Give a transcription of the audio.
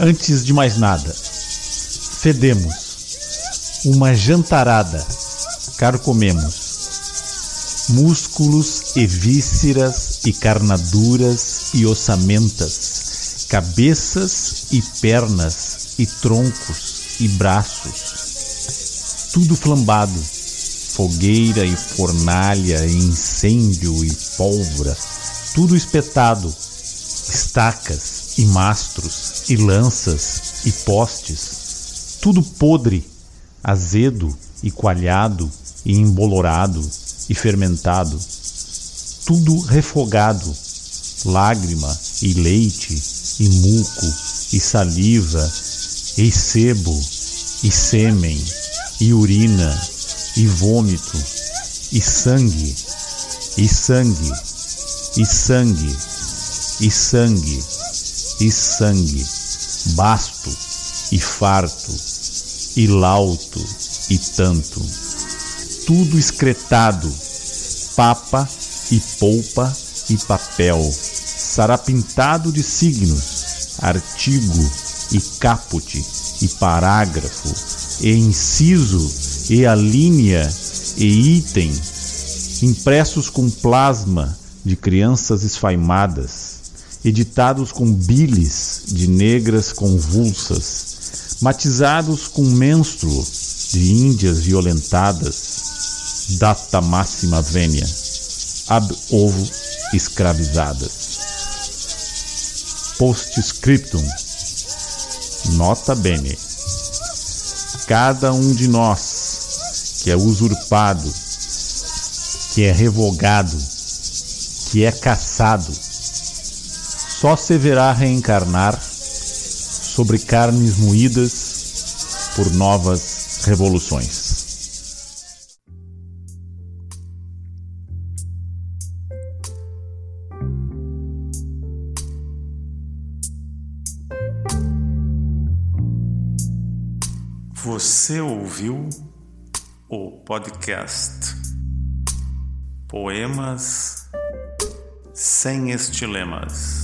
Antes de mais nada, fedemos uma jantarada, carcomemos músculos e vísceras e carnaduras e ossamentas, cabeças e pernas e troncos e braços, tudo flambado, fogueira e fornalha e incêndio e pólvora, tudo espetado, estacas e mastros e lanças e postes, tudo podre, azedo e coalhado e embolorado e fermentado, tudo refogado, lágrima e leite e muco e saliva e sebo e sêmen e urina e vômito e sangue e sangue e sangue e sangue e sangue, basto e farto e lauto e tanto, tudo excretado, papa e polpa e papel, sarapintado de signos, artigo e caput e parágrafo e inciso e a linha e item impressos com plasma de crianças esfaimadas, editados com bilis de negras convulsas, matizados com menstruo de índias violentadas, data máxima vênia, ab ovo escravizadas. Postscriptum. Nota bene. Cada um de nós que é usurpado, que é revogado, que é caçado, só se verá reencarnar sobre carnes moídas por novas revoluções. Você ouviu o podcast Poemas sem Estilemas.